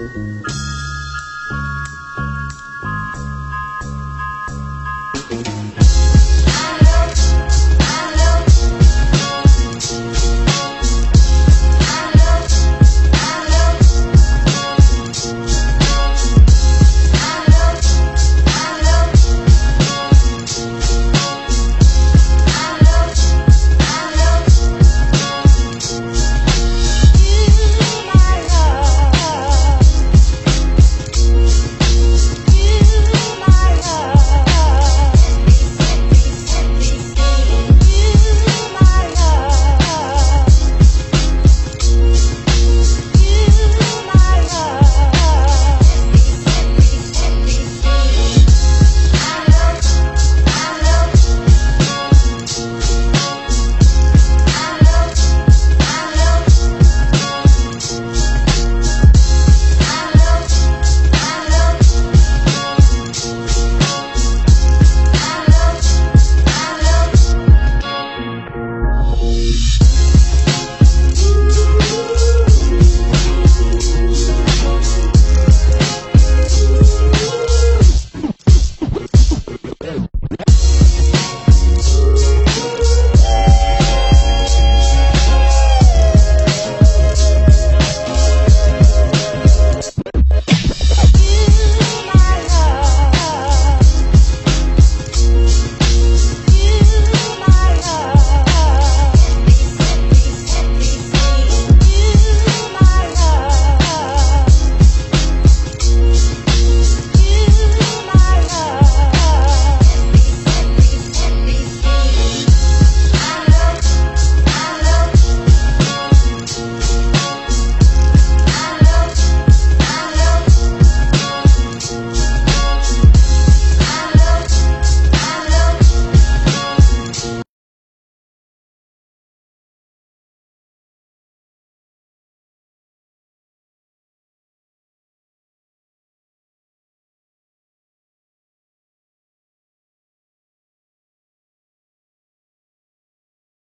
Mm-hmm.